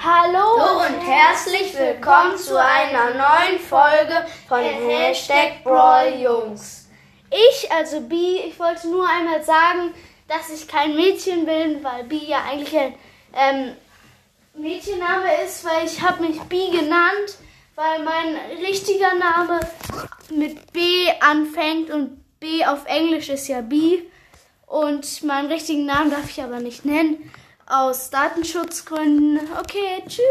Hallo und herzlich willkommen zu einer neuen Folge von Hashtag Brawl Jungs. Ich, also Bi, ich wollte nur einmal sagen, dass ich kein Mädchen bin, weil Bi ja eigentlich ein ähm, Mädchenname ist, weil ich habe mich Bi genannt, weil mein richtiger Name mit B anfängt und B auf Englisch ist ja Bi. Und meinen richtigen Namen darf ich aber nicht nennen. Aus Datenschutzgründen. Okay, tschüss.